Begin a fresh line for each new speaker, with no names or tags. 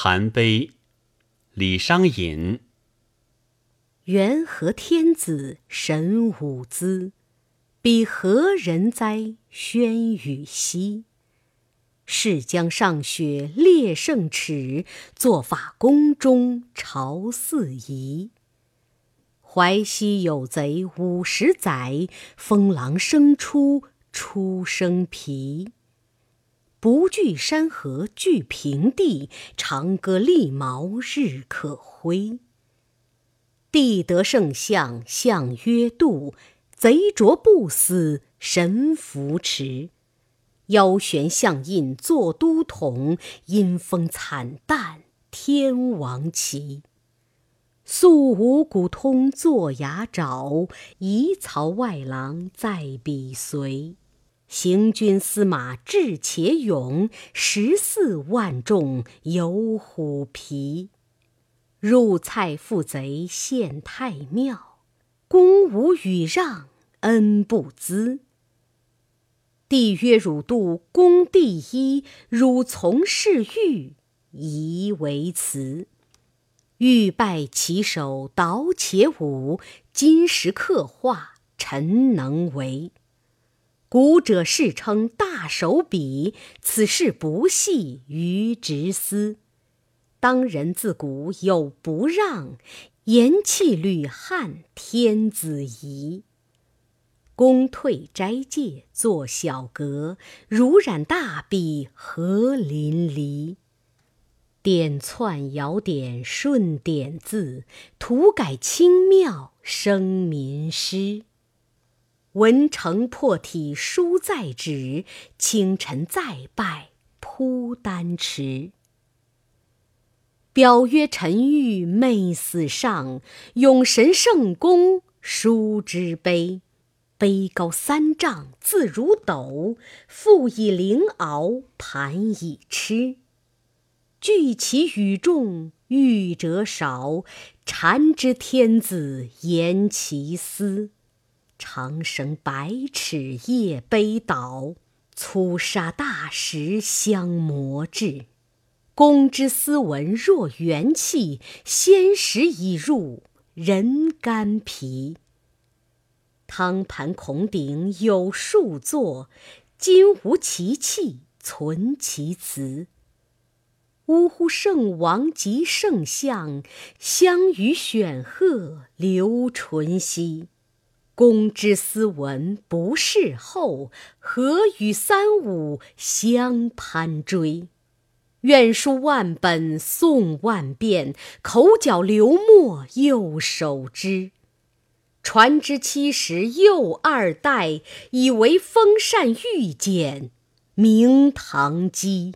韩碑，李商隐。
元和天子神武姿，彼何人哉宣与兮？是将上雪列圣齿，作法宫中朝四夷。淮西有贼五十载，封狼生出出生皮。不惧山河惧平地，长歌利毛日可挥。帝得圣相相曰度，贼着不死神扶持。腰悬象印作都统，阴风惨淡天王旗。素五谷通作牙爪，夷曹外郎在彼随。行军司马智且勇，十四万众有虎皮。入蔡负贼献太庙，公无与让恩不资。帝曰：“汝度公第一，汝从事欲，宜为辞。欲拜其手，蹈且舞，金石刻画，臣能为。”古者世称大手笔，此事不系于直思。当人自古有不让，言气履汉天子仪。公退斋戒作小阁，如染大笔何淋漓。点窜摇点顺点字，图改清妙生民诗。文成破体书在纸，清晨再拜铺丹池。表曰陈玉媚死上，永神圣公书之碑。碑高三丈字如斗，腹以灵鳌盘以螭。巨其与众欲者少，禅之天子言其思。长绳百尺夜悲倒，粗沙大石相磨制。公之斯文若元气，先时已入人肝脾。汤盘孔鼎有数座，今无其器存其词。呜呼！圣王及圣相，相与选鹤留纯兮。公之斯文不事后，何与三五相攀追？愿书万本诵万遍，口角流墨又手之。传之七十又二代，以为风扇玉简明堂基。